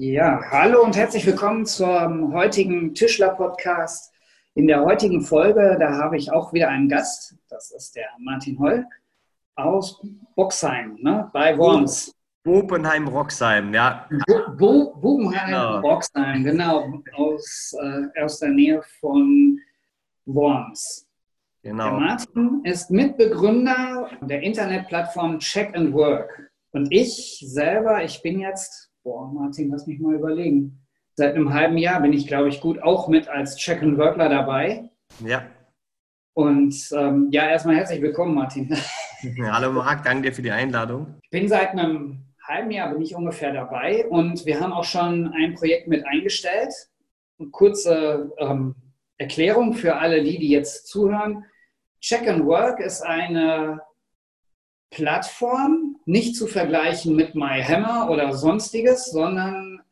Ja, hallo und herzlich willkommen zum heutigen Tischler-Podcast. In der heutigen Folge, da habe ich auch wieder einen Gast. Das ist der Martin Holl aus Boxheim, ne, bei Worms. Bobenheim-Roxheim, ja. Bo Bobenheim-Roxheim, genau, genau aus, äh, aus der Nähe von Worms. Genau. Der Martin ist Mitbegründer der Internetplattform Check and Work. Und ich selber, ich bin jetzt Boah, Martin, lass mich mal überlegen. Seit einem halben Jahr bin ich, glaube ich, gut auch mit als Check and Workler dabei. Ja. Und ähm, ja, erstmal herzlich willkommen, Martin. Hallo Marc, danke dir für die Einladung. Ich bin seit einem halben Jahr bin ich ungefähr dabei und wir haben auch schon ein Projekt mit eingestellt. Eine kurze ähm, Erklärung für alle die, die jetzt zuhören. Check and Work ist eine Plattform, nicht zu vergleichen mit MyHammer oder sonstiges, sondern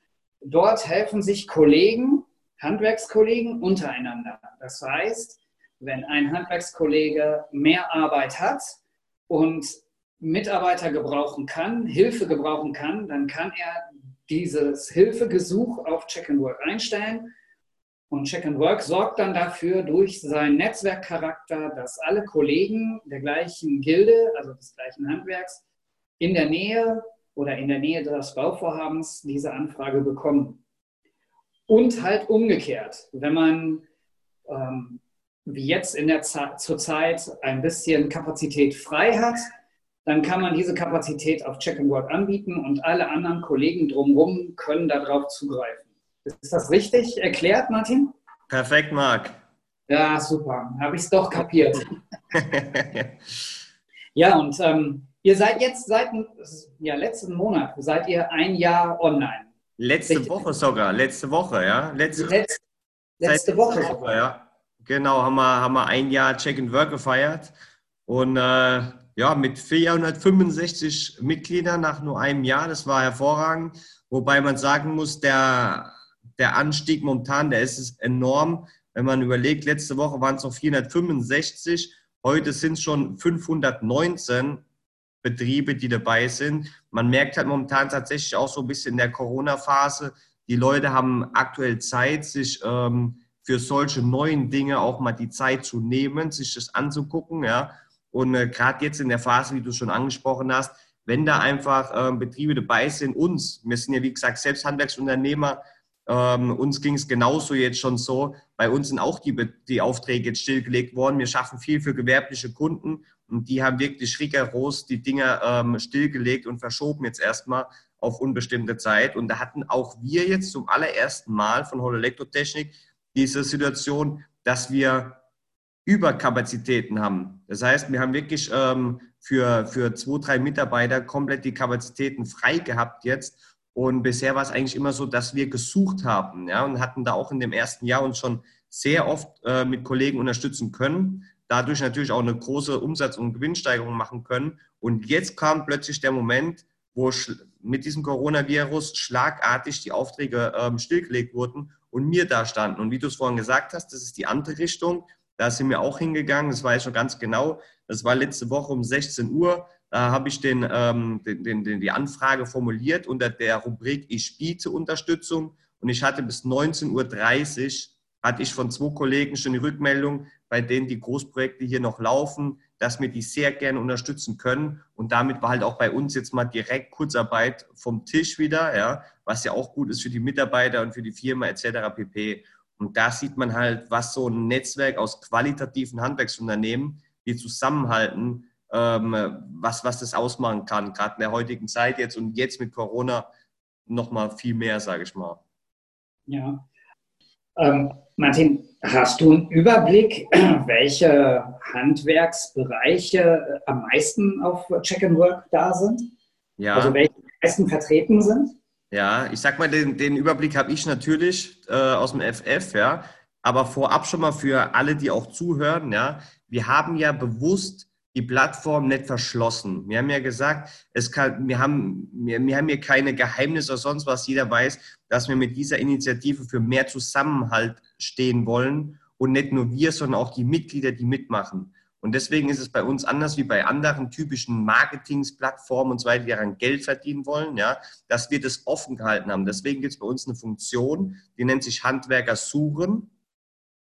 dort helfen sich Kollegen, Handwerkskollegen untereinander. Das heißt, wenn ein Handwerkskollege mehr Arbeit hat und Mitarbeiter gebrauchen kann, Hilfe gebrauchen kann, dann kann er dieses Hilfegesuch auf Check and Work einstellen und Check and Work sorgt dann dafür durch seinen Netzwerkcharakter, dass alle Kollegen der gleichen Gilde, also des gleichen Handwerks, in der Nähe oder in der Nähe des Bauvorhabens diese Anfrage bekommen. Und halt umgekehrt, wenn man ähm, wie jetzt in der Zeit, zurzeit ein bisschen Kapazität frei hat, dann kann man diese Kapazität auf Check and Work anbieten und alle anderen Kollegen drumherum können darauf zugreifen. Ist das richtig erklärt, Martin? Perfekt, Marc. Ja, super. Habe ich es doch kapiert. ja, und ähm, ihr seid jetzt seit ja, letzten Monat, seid ihr ein Jahr online. Letzte richtig? Woche sogar, letzte Woche, ja. Letzte, Letz, letzte Woche sogar. Ja. Genau, haben wir, haben wir ein Jahr Check and Work gefeiert. Und äh, ja, mit 465 Mitgliedern nach nur einem Jahr, das war hervorragend. Wobei man sagen muss, der der Anstieg momentan, der ist enorm. Wenn man überlegt, letzte Woche waren es noch 465, heute sind es schon 519 Betriebe, die dabei sind. Man merkt halt momentan tatsächlich auch so ein bisschen in der Corona-Phase, die Leute haben aktuell Zeit, sich ähm, für solche neuen Dinge auch mal die Zeit zu nehmen, sich das anzugucken. Ja. Und äh, gerade jetzt in der Phase, wie du schon angesprochen hast, wenn da einfach äh, Betriebe dabei sind, uns, wir sind ja wie gesagt selbst Handwerksunternehmer, ähm, uns ging es genauso jetzt schon so. Bei uns sind auch die, die Aufträge jetzt stillgelegt worden. Wir schaffen viel für gewerbliche Kunden und die haben wirklich rigoros die Dinge ähm, stillgelegt und verschoben jetzt erstmal auf unbestimmte Zeit. Und da hatten auch wir jetzt zum allerersten Mal von Hol Elektrotechnik diese Situation, dass wir Überkapazitäten haben. Das heißt, wir haben wirklich ähm, für, für zwei, drei Mitarbeiter komplett die Kapazitäten frei gehabt jetzt und bisher war es eigentlich immer so, dass wir gesucht haben ja, und hatten da auch in dem ersten Jahr uns schon sehr oft äh, mit Kollegen unterstützen können, dadurch natürlich auch eine große Umsatz- und Gewinnsteigerung machen können. Und jetzt kam plötzlich der Moment, wo mit diesem Coronavirus schlagartig die Aufträge ähm, stillgelegt wurden und mir da standen. Und wie du es vorhin gesagt hast, das ist die andere Richtung. Da sind wir auch hingegangen, das weiß ich schon ganz genau. Das war letzte Woche um 16 Uhr. Da habe ich den, ähm, den, den, die Anfrage formuliert unter der Rubrik Ich biete Unterstützung und ich hatte bis 19.30 Uhr hatte ich von zwei Kollegen schon die Rückmeldung, bei denen die Großprojekte hier noch laufen, dass wir die sehr gerne unterstützen können. Und damit war halt auch bei uns jetzt mal direkt Kurzarbeit vom Tisch wieder, ja, was ja auch gut ist für die Mitarbeiter und für die Firma etc. pp. Und da sieht man halt, was so ein Netzwerk aus qualitativen Handwerksunternehmen, die zusammenhalten, was, was das ausmachen kann, gerade in der heutigen Zeit jetzt und jetzt mit Corona noch mal viel mehr, sage ich mal. Ja. Ähm, Martin, hast du einen Überblick, welche Handwerksbereiche am meisten auf Check and Work da sind? Ja. Also welche am meisten vertreten sind? Ja, ich sag mal, den, den Überblick habe ich natürlich äh, aus dem FF, ja. Aber vorab schon mal für alle, die auch zuhören, ja, wir haben ja bewusst die Plattform nicht verschlossen. Wir haben ja gesagt, es kann, wir, haben, wir, wir haben hier keine Geheimnisse oder sonst was. Jeder weiß, dass wir mit dieser Initiative für mehr Zusammenhalt stehen wollen und nicht nur wir, sondern auch die Mitglieder, die mitmachen. Und deswegen ist es bei uns anders wie bei anderen typischen Marketingsplattformen und so weiter, die daran Geld verdienen wollen, ja, dass wir das offen gehalten haben. Deswegen gibt es bei uns eine Funktion, die nennt sich Handwerker suchen.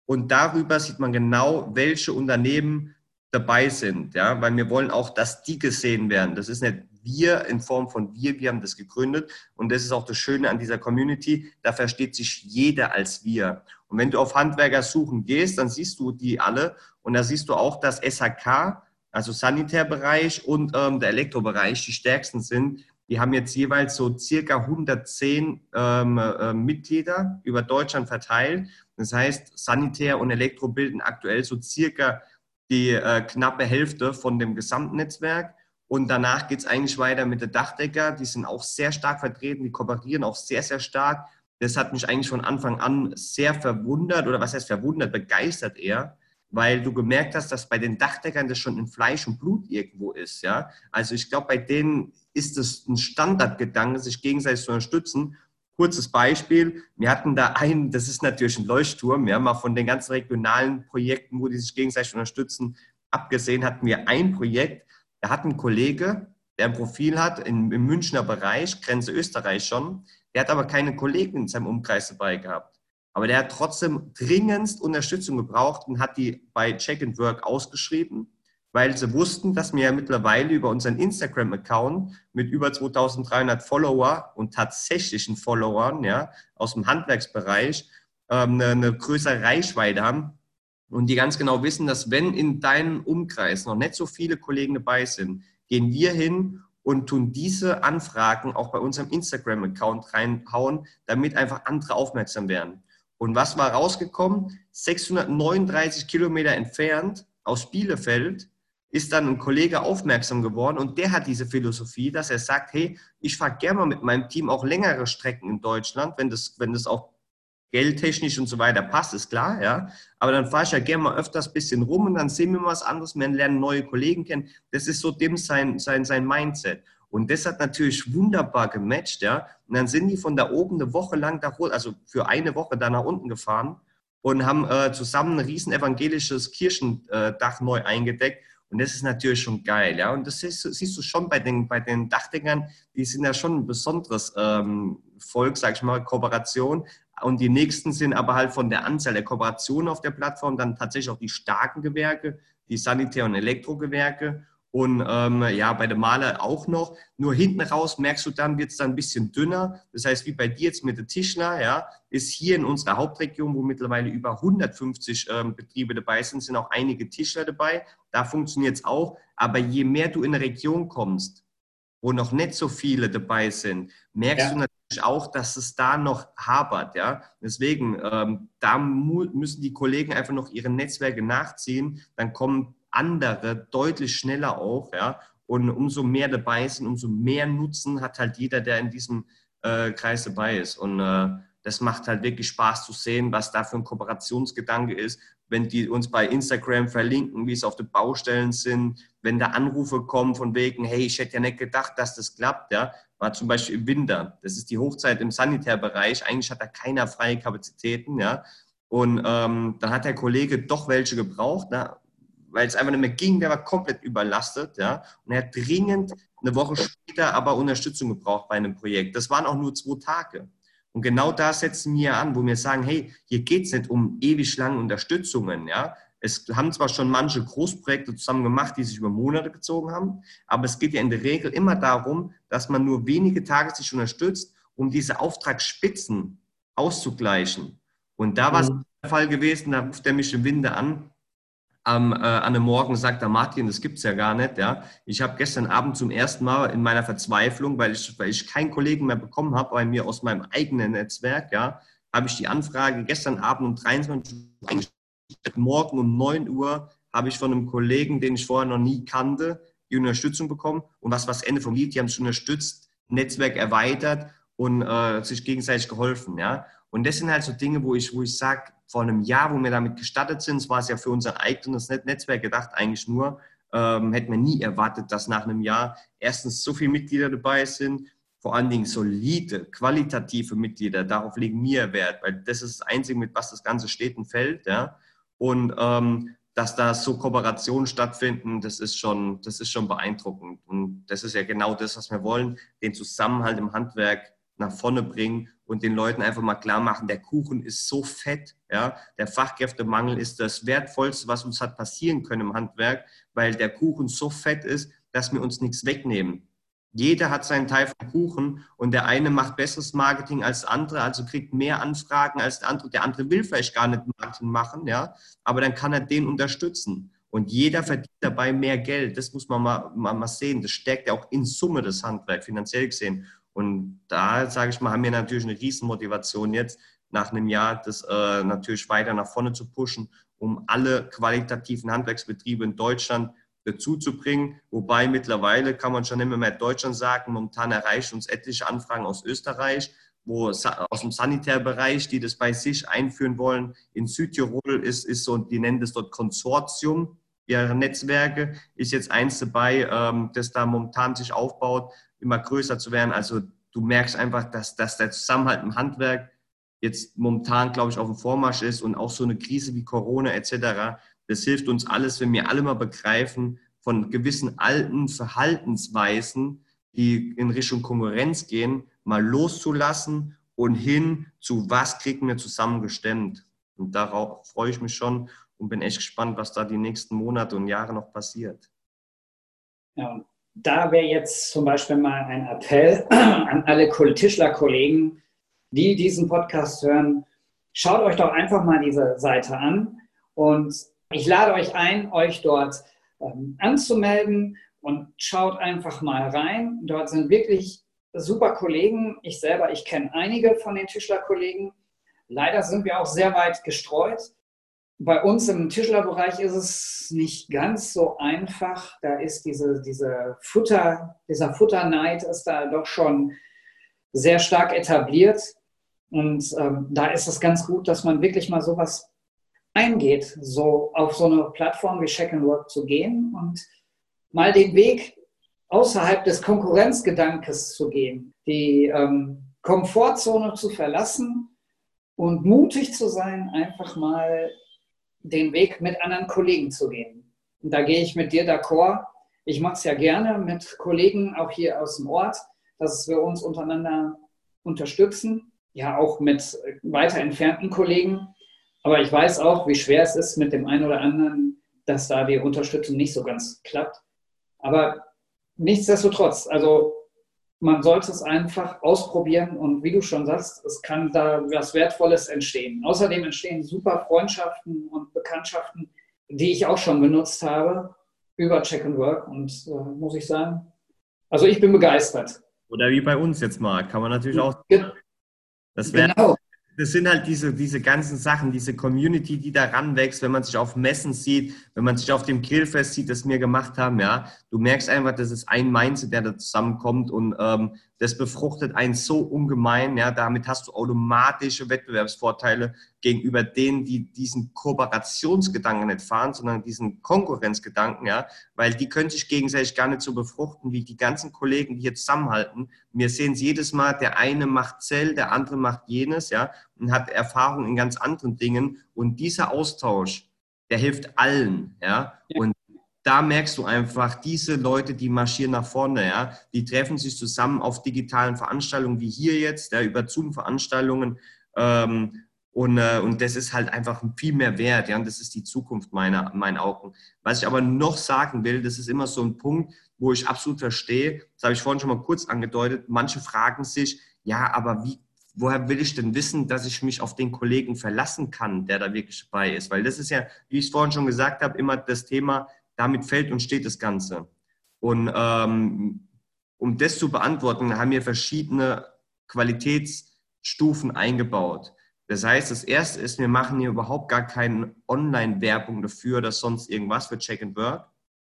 Und darüber sieht man genau, welche Unternehmen dabei sind, ja, weil wir wollen auch, dass die gesehen werden. Das ist nicht wir in Form von wir, wir haben das gegründet und das ist auch das Schöne an dieser Community, da versteht sich jeder als wir. Und wenn du auf Handwerker suchen gehst, dann siehst du die alle und da siehst du auch, dass SHK, also Sanitärbereich und ähm, der Elektrobereich die stärksten sind. Die haben jetzt jeweils so circa 110 ähm, äh, Mitglieder über Deutschland verteilt. Das heißt, Sanitär und Elektro bilden aktuell so circa die äh, knappe Hälfte von dem Gesamtnetzwerk. Und danach geht es eigentlich weiter mit der Dachdecker. Die sind auch sehr stark vertreten, die kooperieren auch sehr, sehr stark. Das hat mich eigentlich von Anfang an sehr verwundert oder was heißt verwundert, begeistert eher, weil du gemerkt hast, dass bei den Dachdeckern das schon in Fleisch und Blut irgendwo ist. Ja? Also ich glaube, bei denen ist es ein Standardgedanke, sich gegenseitig zu unterstützen. Kurzes Beispiel, wir hatten da einen, das ist natürlich ein Leuchtturm, ja, mal von den ganzen regionalen Projekten, wo die sich gegenseitig unterstützen, abgesehen hatten wir ein Projekt, da hat ein Kollege, der ein Profil hat im, im Münchner Bereich, Grenze Österreich schon, der hat aber keine Kollegen in seinem Umkreis dabei gehabt. Aber der hat trotzdem dringendst Unterstützung gebraucht und hat die bei Check and Work ausgeschrieben weil sie wussten, dass wir ja mittlerweile über unseren Instagram-Account mit über 2300 Follower und tatsächlichen Followern ja, aus dem Handwerksbereich ähm, eine, eine größere Reichweite haben und die ganz genau wissen, dass wenn in deinem Umkreis noch nicht so viele Kollegen dabei sind, gehen wir hin und tun diese Anfragen auch bei unserem Instagram-Account reinhauen, damit einfach andere aufmerksam werden. Und was war rausgekommen? 639 Kilometer entfernt aus Bielefeld ist dann ein Kollege aufmerksam geworden und der hat diese Philosophie, dass er sagt, hey, ich fahre gerne mal mit meinem Team auch längere Strecken in Deutschland, wenn das, wenn das auch geldtechnisch und so weiter passt, ist klar, ja. Aber dann fahre ich ja gerne mal öfters ein bisschen rum und dann sehen wir mal was anderes, wir lernen neue Kollegen kennen. Das ist so dem sein, sein, sein Mindset. Und das hat natürlich wunderbar gematcht, ja. Und dann sind die von da oben eine Woche lang da, also für eine Woche da nach unten gefahren und haben äh, zusammen ein riesen evangelisches Kirchendach neu eingedeckt und das ist natürlich schon geil, ja. Und das siehst, siehst du schon bei den, bei den Dachdeckern, die sind ja schon ein besonderes ähm, Volk, sag ich mal, Kooperation. Und die nächsten sind aber halt von der Anzahl der Kooperationen auf der Plattform dann tatsächlich auch die starken Gewerke, die Sanitär- und Elektrogewerke und ähm, ja, bei der Maler auch noch. Nur hinten raus merkst du dann, wird es dann ein bisschen dünner. Das heißt, wie bei dir jetzt mit der Tischler, ja, ist hier in unserer Hauptregion, wo mittlerweile über 150 ähm, Betriebe dabei sind, sind auch einige Tischler dabei. Da funktioniert es auch. Aber je mehr du in eine Region kommst, wo noch nicht so viele dabei sind, merkst ja. du natürlich auch, dass es da noch hapert. Ja? Deswegen, ähm, da müssen die Kollegen einfach noch ihre Netzwerke nachziehen. Dann kommen andere deutlich schneller auf. Ja? Und umso mehr dabei sind, umso mehr Nutzen hat halt jeder, der in diesem äh, Kreis dabei ist. Und äh, das macht halt wirklich Spaß zu sehen, was da für ein Kooperationsgedanke ist, wenn die uns bei Instagram verlinken, wie es auf den Baustellen sind, wenn da Anrufe kommen von wegen, hey, ich hätte ja nicht gedacht, dass das klappt, ja, war zum Beispiel im Winter. Das ist die Hochzeit im Sanitärbereich. Eigentlich hat da keiner freie Kapazitäten, ja. Und ähm, dann hat der Kollege doch welche gebraucht, ne? Weil es einfach nicht mehr ging, der war komplett überlastet, ja. Und er hat dringend eine Woche später aber Unterstützung gebraucht bei einem Projekt. Das waren auch nur zwei Tage. Und genau da setzen wir an, wo wir sagen, hey, hier geht es nicht um ewig lange Unterstützungen, ja. Es haben zwar schon manche Großprojekte zusammen gemacht, die sich über Monate gezogen haben, aber es geht ja in der Regel immer darum, dass man nur wenige Tage sich unterstützt, um diese Auftragsspitzen auszugleichen. Und da war es mhm. der Fall gewesen, da ruft er mich im Winter an am, äh, an einem Morgen sagt der Martin, das gibt's ja gar nicht. Ja. Ich habe gestern Abend zum ersten Mal in meiner Verzweiflung, weil ich, weil ich keinen Kollegen mehr bekommen habe bei mir aus meinem eigenen Netzwerk, ja, habe ich die Anfrage gestern Abend um 23 Uhr, morgen um 9 Uhr habe ich von einem Kollegen, den ich vorher noch nie kannte, die Unterstützung bekommen. Und was war das Ende vom Lied? Die haben sich unterstützt, Netzwerk erweitert und äh, sich gegenseitig geholfen. Ja? Und das sind halt so Dinge, wo ich, wo ich sage, vor einem Jahr, wo wir damit gestartet sind, war es ja für unser eigenes Netzwerk gedacht, eigentlich nur, ähm, hätten wir nie erwartet, dass nach einem Jahr erstens so viele Mitglieder dabei sind, vor allen Dingen solide, qualitative Mitglieder, darauf legen wir Wert, weil das ist das Einzige, mit was das Ganze steht und fällt. Ja? Und ähm, dass da so Kooperationen stattfinden, das ist, schon, das ist schon beeindruckend. Und das ist ja genau das, was wir wollen, den Zusammenhalt im Handwerk nach vorne bringen und den Leuten einfach mal klar machen, der Kuchen ist so fett, ja, der Fachkräftemangel ist das Wertvollste, was uns hat passieren können im Handwerk, weil der Kuchen so fett ist, dass wir uns nichts wegnehmen. Jeder hat seinen Teil vom Kuchen und der eine macht besseres Marketing als der andere, also kriegt mehr Anfragen als der andere. Der andere will vielleicht gar nicht Marketing machen, ja, aber dann kann er den unterstützen. Und jeder verdient dabei mehr Geld. Das muss man mal, mal, mal sehen. Das stärkt ja auch in Summe das Handwerk, finanziell gesehen. Und da, sage ich mal, haben wir natürlich eine Riesenmotivation jetzt, nach einem Jahr das äh, natürlich weiter nach vorne zu pushen, um alle qualitativen Handwerksbetriebe in Deutschland dazu zu bringen. Wobei mittlerweile kann man schon immer mehr Deutschland sagen, momentan erreichen uns etliche Anfragen aus Österreich, wo aus dem Sanitärbereich, die das bei sich einführen wollen. In Südtirol ist, ist so, die nennen das dort Konsortium ihre Netzwerke, ist jetzt eins dabei, ähm, das da momentan sich aufbaut immer größer zu werden. Also du merkst einfach, dass, dass der Zusammenhalt im Handwerk jetzt momentan, glaube ich, auf dem Vormarsch ist und auch so eine Krise wie Corona etc. Das hilft uns alles, wenn wir alle mal begreifen, von gewissen alten Verhaltensweisen, die in Richtung Konkurrenz gehen, mal loszulassen und hin zu was kriegen wir zusammen gestemmt. Und darauf freue ich mich schon und bin echt gespannt, was da die nächsten Monate und Jahre noch passiert. Ja, da wäre jetzt zum Beispiel mal ein Appell an alle Tischler-Kollegen, die diesen Podcast hören. Schaut euch doch einfach mal diese Seite an und ich lade euch ein, euch dort ähm, anzumelden und schaut einfach mal rein. Dort sind wirklich super Kollegen. Ich selber, ich kenne einige von den Tischler-Kollegen. Leider sind wir auch sehr weit gestreut bei uns im Tischlerbereich ist es nicht ganz so einfach. Da ist diese, diese Futter, dieser Futterneid ist da doch schon sehr stark etabliert. Und ähm, da ist es ganz gut, dass man wirklich mal sowas eingeht, so auf so eine Plattform wie Check and Work zu gehen und mal den Weg außerhalb des Konkurrenzgedankes zu gehen, die ähm, Komfortzone zu verlassen und mutig zu sein, einfach mal den Weg mit anderen Kollegen zu gehen. Und da gehe ich mit dir d'accord. Ich mache es ja gerne mit Kollegen, auch hier aus dem Ort, dass wir uns untereinander unterstützen. Ja, auch mit weiter entfernten Kollegen. Aber ich weiß auch, wie schwer es ist mit dem einen oder anderen, dass da die Unterstützung nicht so ganz klappt. Aber nichtsdestotrotz, also man sollte es einfach ausprobieren und wie du schon sagst, es kann da was Wertvolles entstehen. Außerdem entstehen super Freundschaften und Bekanntschaften, die ich auch schon benutzt habe über Check and Work und äh, muss ich sagen, also ich bin begeistert. Oder wie bei uns jetzt mal, kann man natürlich auch. Das wäre genau das sind halt diese, diese ganzen Sachen, diese Community, die da ranwächst, wenn man sich auf Messen sieht, wenn man sich auf dem Grillfest sieht, das wir gemacht haben, ja. Du merkst einfach, das ist ein Mindset, der da zusammenkommt und ähm, das befruchtet einen so ungemein, ja. Damit hast du automatische Wettbewerbsvorteile gegenüber denen, die diesen Kooperationsgedanken nicht fahren, sondern diesen Konkurrenzgedanken, ja. Weil die können sich gegenseitig gar nicht so befruchten, wie die ganzen Kollegen, die hier zusammenhalten. Wir sehen es jedes Mal, der eine macht Zell, der andere macht jenes, ja und hat Erfahrung in ganz anderen Dingen. Und dieser Austausch, der hilft allen. Ja? Und da merkst du einfach, diese Leute, die marschieren nach vorne, ja, die treffen sich zusammen auf digitalen Veranstaltungen wie hier jetzt, ja, über Zoom-Veranstaltungen. Ähm, und, äh, und das ist halt einfach viel mehr wert. Ja, und das ist die Zukunft meiner, meinen Augen. Was ich aber noch sagen will, das ist immer so ein Punkt, wo ich absolut verstehe, das habe ich vorhin schon mal kurz angedeutet, manche fragen sich, ja, aber wie woher will ich denn wissen, dass ich mich auf den Kollegen verlassen kann, der da wirklich bei ist? Weil das ist ja, wie ich es vorhin schon gesagt habe, immer das Thema, damit fällt und steht das Ganze. Und ähm, um das zu beantworten, haben wir verschiedene Qualitätsstufen eingebaut. Das heißt, das erste ist, wir machen hier überhaupt gar keine Online-Werbung dafür oder sonst irgendwas für Check and Work.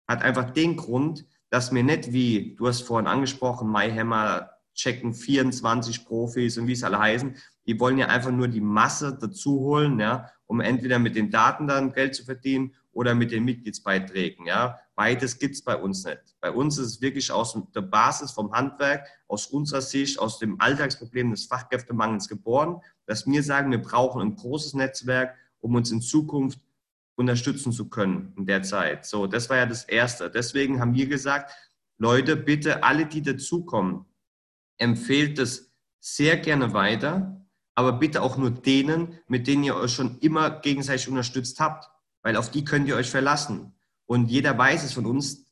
Hat einfach den Grund, dass wir nicht wie, du hast vorhin angesprochen, MyHammer, checken 24 Profis und wie es alle heißen. Die wollen ja einfach nur die Masse dazu holen, ja, um entweder mit den Daten dann Geld zu verdienen oder mit den Mitgliedsbeiträgen. Ja. Beides gibt es bei uns nicht. Bei uns ist es wirklich aus der Basis vom Handwerk, aus unserer Sicht, aus dem Alltagsproblem des Fachkräftemangels geboren, dass wir sagen, wir brauchen ein großes Netzwerk, um uns in Zukunft unterstützen zu können in der Zeit. So, das war ja das Erste. Deswegen haben wir gesagt, Leute, bitte alle, die dazukommen, empfehlt es sehr gerne weiter, aber bitte auch nur denen, mit denen ihr euch schon immer gegenseitig unterstützt habt, weil auf die könnt ihr euch verlassen. Und jeder weiß es von uns,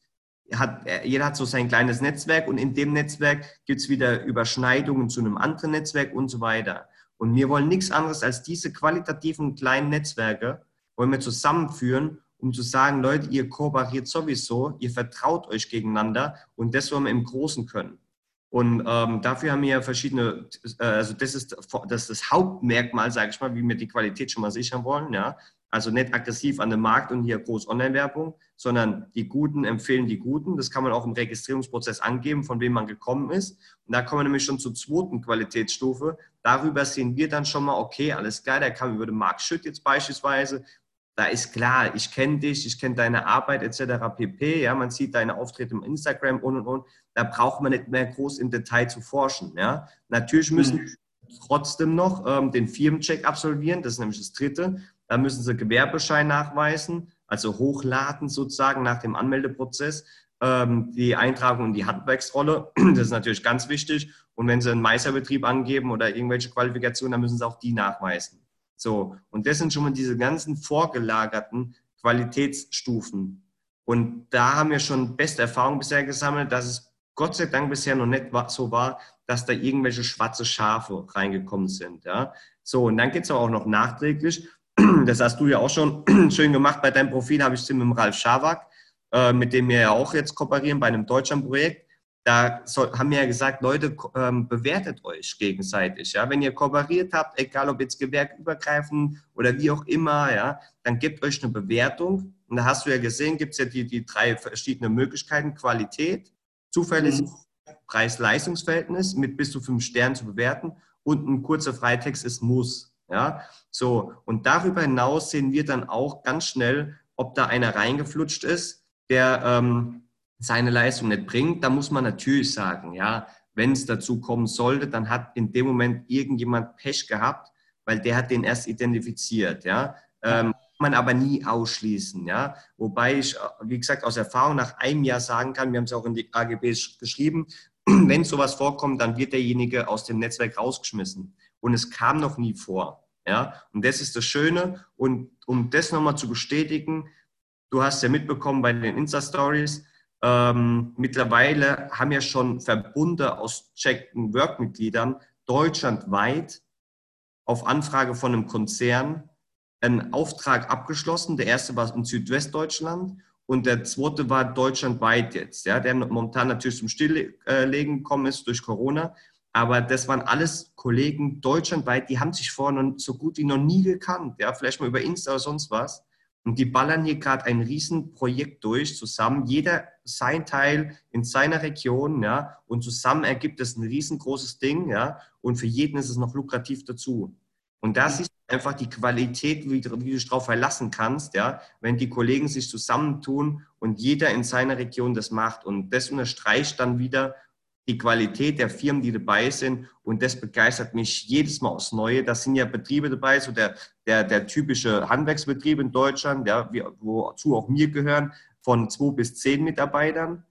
hat, jeder hat so sein kleines Netzwerk und in dem Netzwerk gibt es wieder Überschneidungen zu einem anderen Netzwerk und so weiter. Und wir wollen nichts anderes als diese qualitativen kleinen Netzwerke, wollen wir zusammenführen, um zu sagen, Leute, ihr kooperiert sowieso, ihr vertraut euch gegeneinander und das wollen wir im Großen können. Und ähm, dafür haben wir ja verschiedene, äh, also das ist, das ist das Hauptmerkmal, sage ich mal, wie wir die Qualität schon mal sichern wollen. Ja? Also nicht aggressiv an den Markt und hier groß Online-Werbung, sondern die Guten empfehlen die Guten. Das kann man auch im Registrierungsprozess angeben, von wem man gekommen ist. Und da kommen wir nämlich schon zur zweiten Qualitätsstufe. Darüber sehen wir dann schon mal, okay, alles klar, der kam über den Markt Schütt jetzt beispielsweise. Da ist klar, ich kenne dich, ich kenne deine Arbeit etc. pp. Ja, man sieht deine Auftritte im Instagram und und und. Da braucht man nicht mehr groß im Detail zu forschen. Ja, natürlich müssen mhm. trotzdem noch ähm, den Firmencheck absolvieren. Das ist nämlich das Dritte. Da müssen Sie Gewerbeschein nachweisen, also hochladen sozusagen nach dem Anmeldeprozess. Ähm, die Eintragung in die Handwerksrolle, das ist natürlich ganz wichtig. Und wenn Sie einen Meisterbetrieb angeben oder irgendwelche Qualifikationen, dann müssen Sie auch die nachweisen. So, und das sind schon mal diese ganzen vorgelagerten Qualitätsstufen. Und da haben wir schon beste Erfahrungen bisher gesammelt, dass es Gott sei Dank bisher noch nicht so war, dass da irgendwelche schwarze Schafe reingekommen sind. Ja? So, und dann geht es auch noch nachträglich. das hast du ja auch schon schön gemacht. Bei deinem Profil habe ich es mit dem Ralf Schawak, äh, mit dem wir ja auch jetzt kooperieren bei einem Deutschlandprojekt. Da soll, haben wir ja gesagt, Leute, ähm, bewertet euch gegenseitig. Ja? Wenn ihr kooperiert habt, egal ob jetzt gewerkübergreifend oder wie auch immer, ja, dann gebt euch eine Bewertung. Und da hast du ja gesehen, gibt es ja die, die drei verschiedenen Möglichkeiten. Qualität, Zuverlässigkeit, mhm. Preis-Leistungsverhältnis mit bis zu fünf Sternen zu bewerten und ein kurzer Freitext ist Muss. Ja, so. Und darüber hinaus sehen wir dann auch ganz schnell, ob da einer reingeflutscht ist, der ähm, seine Leistung nicht bringt. Da muss man natürlich sagen, ja, wenn es dazu kommen sollte, dann hat in dem Moment irgendjemand Pech gehabt, weil der hat den erst identifiziert, ja. Ähm, man aber nie ausschließen, ja. Wobei ich, wie gesagt, aus Erfahrung nach einem Jahr sagen kann, wir haben es auch in die AGBs geschrieben, wenn sowas vorkommt, dann wird derjenige aus dem Netzwerk rausgeschmissen. Und es kam noch nie vor. Ja, und das ist das Schöne. Und um das nochmal zu bestätigen, du hast ja mitbekommen bei den Insta-Stories, ähm, mittlerweile haben ja schon Verbunde aus checkten Work-Mitgliedern deutschlandweit auf Anfrage von einem Konzern einen Auftrag abgeschlossen. Der erste war in Südwestdeutschland und der zweite war deutschlandweit jetzt, ja, der momentan natürlich zum Stilllegen gekommen ist durch Corona. Aber das waren alles Kollegen deutschlandweit, die haben sich vorher so gut wie noch nie gekannt. Ja, vielleicht mal über Insta oder sonst was. Und die ballern hier gerade ein Riesenprojekt durch zusammen. Jeder sein Teil in seiner Region, ja. Und zusammen ergibt es ein riesengroßes Ding, ja. Und für jeden ist es noch lukrativ dazu. Und das ist einfach die Qualität, wie, du dich darauf verlassen kannst, ja. Wenn die Kollegen sich zusammentun und jeder in seiner Region das macht. Und das unterstreicht dann wieder, die Qualität der Firmen, die dabei sind. Und das begeistert mich jedes Mal aufs Neue. Da sind ja Betriebe dabei, so der, der, der typische Handwerksbetrieb in Deutschland, ja, wozu auch mir gehören, von zwei bis zehn Mitarbeitern.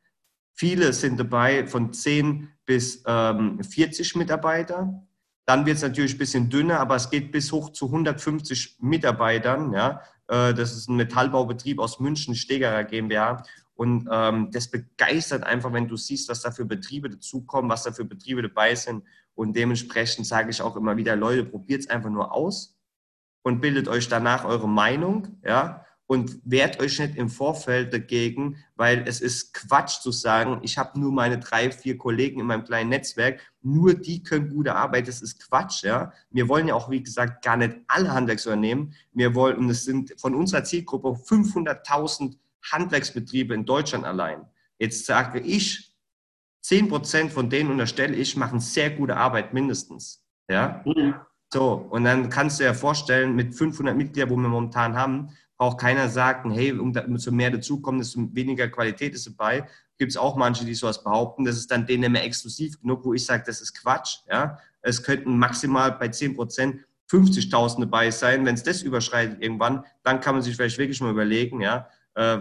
Viele sind dabei von zehn bis ähm, 40 Mitarbeiter. Dann wird es natürlich ein bisschen dünner, aber es geht bis hoch zu 150 Mitarbeitern. Ja. Äh, das ist ein Metallbaubetrieb aus München, Stegerer GmbH. Und ähm, das begeistert einfach, wenn du siehst, was da für Betriebe dazukommen, was da für Betriebe dabei sind. Und dementsprechend sage ich auch immer wieder, Leute, probiert es einfach nur aus und bildet euch danach eure Meinung, ja, und wehrt euch nicht im Vorfeld dagegen, weil es ist Quatsch zu sagen, ich habe nur meine drei, vier Kollegen in meinem kleinen Netzwerk, nur die können gute Arbeit, das ist Quatsch, ja. Wir wollen ja auch, wie gesagt, gar nicht alle Handwerksunternehmen, wir wollen, und es sind von unserer Zielgruppe 500.000 Handwerksbetriebe in Deutschland allein. Jetzt sage ich, 10% von denen unterstelle ich, machen sehr gute Arbeit mindestens. Ja? Mhm. So, und dann kannst du dir vorstellen, mit 500 Mitgliedern, wo wir momentan haben, braucht keiner sagen, hey, umso mehr dazukommen, desto weniger Qualität ist dabei. Gibt es auch manche, die sowas behaupten. Das ist dann denen mehr exklusiv genug, wo ich sage, das ist Quatsch. Ja? Es könnten maximal bei 10 Prozent 50.000 dabei sein. Wenn es das überschreitet irgendwann, dann kann man sich vielleicht wirklich mal überlegen, ja,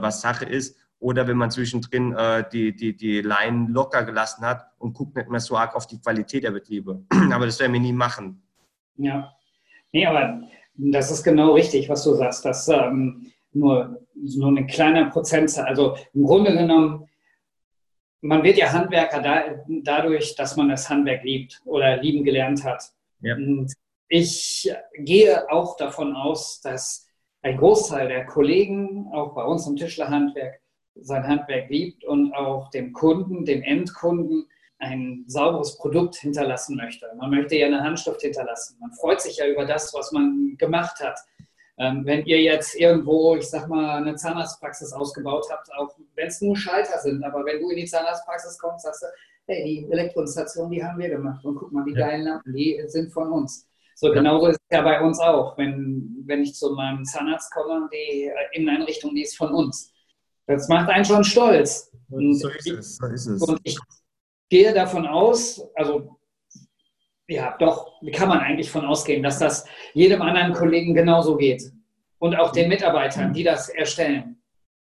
was Sache ist. Oder wenn man zwischendrin äh, die, die, die Line locker gelassen hat und guckt nicht mehr so arg auf die Qualität der Betriebe. Aber das werden wir nie machen. Ja, nee, aber das ist genau richtig, was du sagst, dass ähm, nur, nur eine kleine Prozentzahl, also im Grunde genommen, man wird ja Handwerker da, dadurch, dass man das Handwerk liebt oder lieben gelernt hat. Ja. Ich gehe auch davon aus, dass ein Großteil der Kollegen, auch bei uns im Tischlerhandwerk, sein Handwerk liebt und auch dem Kunden, dem Endkunden, ein sauberes Produkt hinterlassen möchte. Man möchte ja eine Handschrift hinterlassen. Man freut sich ja über das, was man gemacht hat. Ähm, wenn ihr jetzt irgendwo, ich sag mal, eine Zahnarztpraxis ausgebaut habt, auch wenn es nur Schalter sind, aber wenn du in die Zahnarztpraxis kommst, sagst du, hey, die Elektroinstallation, die haben wir gemacht und guck mal, die ja. geilen Lampen, die sind von uns. So, genauso ist es ja bei uns auch. Wenn, wenn ich zu meinem Zahnarzt komme, die Inneneinrichtung, die ist von uns. Das macht einen schon stolz. Und so ist es. So ist es. Und ich gehe davon aus, also ja, doch, wie kann man eigentlich von ausgehen, dass das jedem anderen Kollegen genauso geht. Und auch den Mitarbeitern, die das erstellen.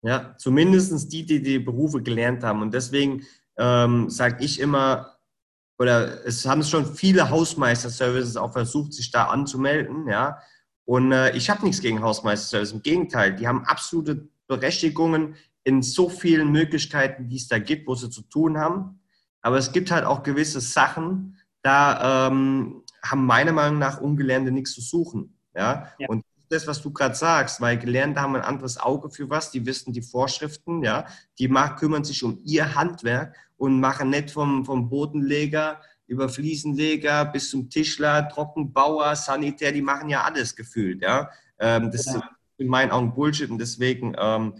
Ja, zumindest die, die die Berufe gelernt haben. Und deswegen ähm, sage ich immer, oder es haben schon viele Hausmeister-Services auch versucht, sich da anzumelden, ja. Und äh, ich habe nichts gegen Hausmeister-Services. Im Gegenteil, die haben absolute Berechtigungen in so vielen Möglichkeiten, die es da gibt, wo sie zu tun haben. Aber es gibt halt auch gewisse Sachen, da ähm, haben meiner Meinung nach Ungelernte nichts zu suchen. Ja? ja. Und das, was du gerade sagst, weil Gelernte haben ein anderes Auge für was, die wissen die Vorschriften, ja, die kümmern sich um ihr Handwerk und machen nicht vom, vom Bodenleger über Fliesenleger bis zum Tischler, Trockenbauer, Sanitär, die machen ja alles gefühlt, ja. Ähm, das ja. ist in meinen Augen Bullshit und deswegen ähm,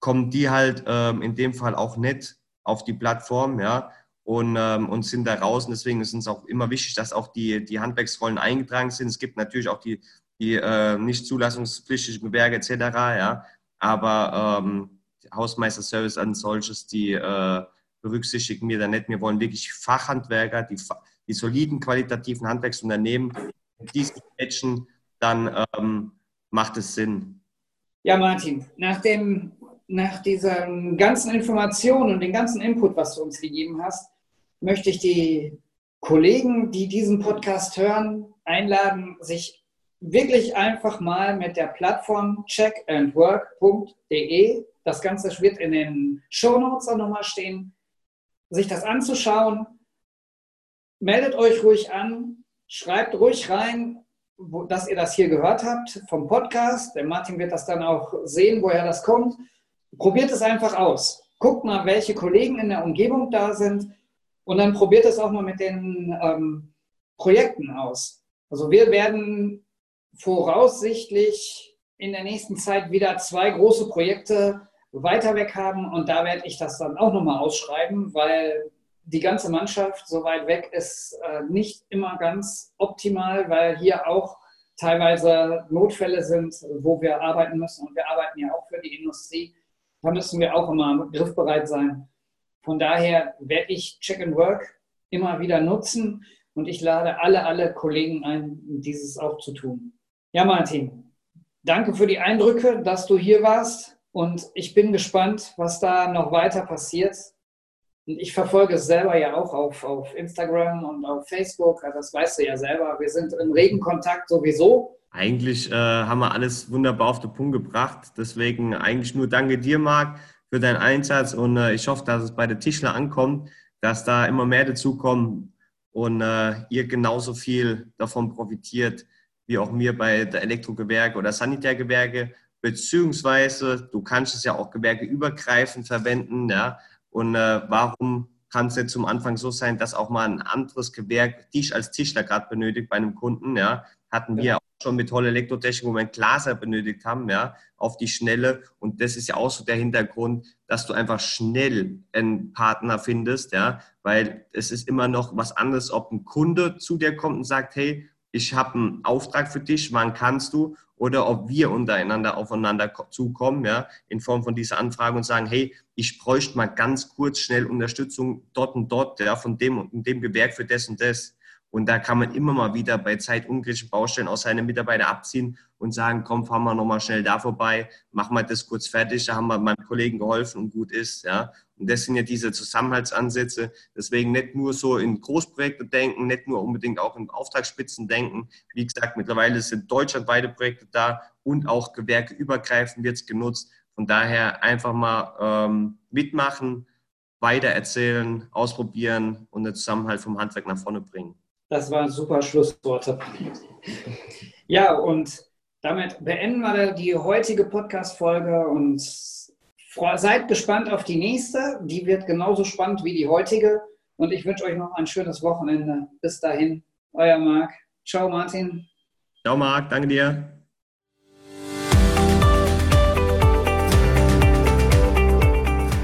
kommen die halt ähm, in dem Fall auch nicht auf die Plattform, ja, und, ähm, und sind da raus. Und deswegen ist uns auch immer wichtig, dass auch die, die Handwerksrollen eingetragen sind. Es gibt natürlich auch die, die äh, nicht zulassungspflichtigen Gewerke etc., ja, aber ähm, Hausmeisterservice an solches, die äh, berücksichtigen wir da nicht. Wir wollen wirklich Fachhandwerker, die, die soliden, qualitativen Handwerksunternehmen, die matchen, dann ähm, macht es Sinn. Ja, Martin, nach, dem, nach dieser ganzen Information und dem ganzen Input, was du uns gegeben hast, möchte ich die Kollegen, die diesen Podcast hören, einladen, sich wirklich einfach mal mit der Plattform checkandwork.de, das Ganze wird in den Show Notes auch nochmal stehen, sich das anzuschauen. Meldet euch ruhig an, schreibt ruhig rein, wo, dass ihr das hier gehört habt vom Podcast. Der Martin wird das dann auch sehen, woher das kommt. Probiert es einfach aus. Guckt mal, welche Kollegen in der Umgebung da sind und dann probiert es auch mal mit den ähm, Projekten aus. Also wir werden voraussichtlich in der nächsten Zeit wieder zwei große Projekte weiter weg haben. Und da werde ich das dann auch nochmal ausschreiben, weil die ganze Mannschaft so weit weg ist äh, nicht immer ganz optimal, weil hier auch teilweise Notfälle sind, wo wir arbeiten müssen. Und wir arbeiten ja auch für die Industrie. Da müssen wir auch immer griffbereit sein. Von daher werde ich Check and Work immer wieder nutzen und ich lade alle, alle Kollegen ein, dieses auch zu tun. Ja, Martin, danke für die Eindrücke, dass du hier warst. Und ich bin gespannt, was da noch weiter passiert. Und ich verfolge es selber ja auch auf, auf Instagram und auf Facebook. Das weißt du ja selber. Wir sind in regen Kontakt sowieso. Eigentlich äh, haben wir alles wunderbar auf den Punkt gebracht. Deswegen eigentlich nur danke dir, Marc, für deinen Einsatz. Und äh, ich hoffe, dass es bei der Tischler ankommt, dass da immer mehr dazukommen und äh, ihr genauso viel davon profitiert, wie auch wir bei der Elektrogewerke oder Sanitärgewerke beziehungsweise du kannst es ja auch gewerkeübergreifend verwenden. Ja? Und äh, warum kann es jetzt zum Anfang so sein, dass auch mal ein anderes Gewerk dich als Tischler gerade benötigt bei einem Kunden? Ja? Hatten wir auch schon mit Tolle Elektrotechnik, wo wir einen Glaser benötigt haben, ja, auf die Schnelle. Und das ist ja auch so der Hintergrund, dass du einfach schnell einen Partner findest, ja, weil es ist immer noch was anderes, ob ein Kunde zu dir kommt und sagt, hey, ich habe einen Auftrag für dich, wann kannst du? Oder ob wir untereinander aufeinander zukommen, ja, in Form von dieser Anfrage und sagen, hey, ich bräuchte mal ganz kurz schnell Unterstützung dort und dort, ja, von dem und dem Gewerk für das und das. Und da kann man immer mal wieder bei zeitunkritischen Baustellen auch seine Mitarbeiter abziehen und sagen, komm, fahren wir nochmal schnell da vorbei, machen wir das kurz fertig, da haben wir meinem Kollegen geholfen und gut ist. Ja. Und das sind ja diese Zusammenhaltsansätze. Deswegen nicht nur so in Großprojekte denken, nicht nur unbedingt auch in Auftragsspitzen denken. Wie gesagt, mittlerweile sind deutschlandweite Projekte da und auch gewerkeübergreifend wird es genutzt. Von daher einfach mal ähm, mitmachen, weitererzählen, ausprobieren und den Zusammenhalt vom Handwerk nach vorne bringen. Das waren super Schlussworte. Ja, und damit beenden wir die heutige Podcast-Folge und seid gespannt auf die nächste. Die wird genauso spannend wie die heutige. Und ich wünsche euch noch ein schönes Wochenende. Bis dahin, euer Marc. Ciao, Martin. Ciao, Marc. Danke dir.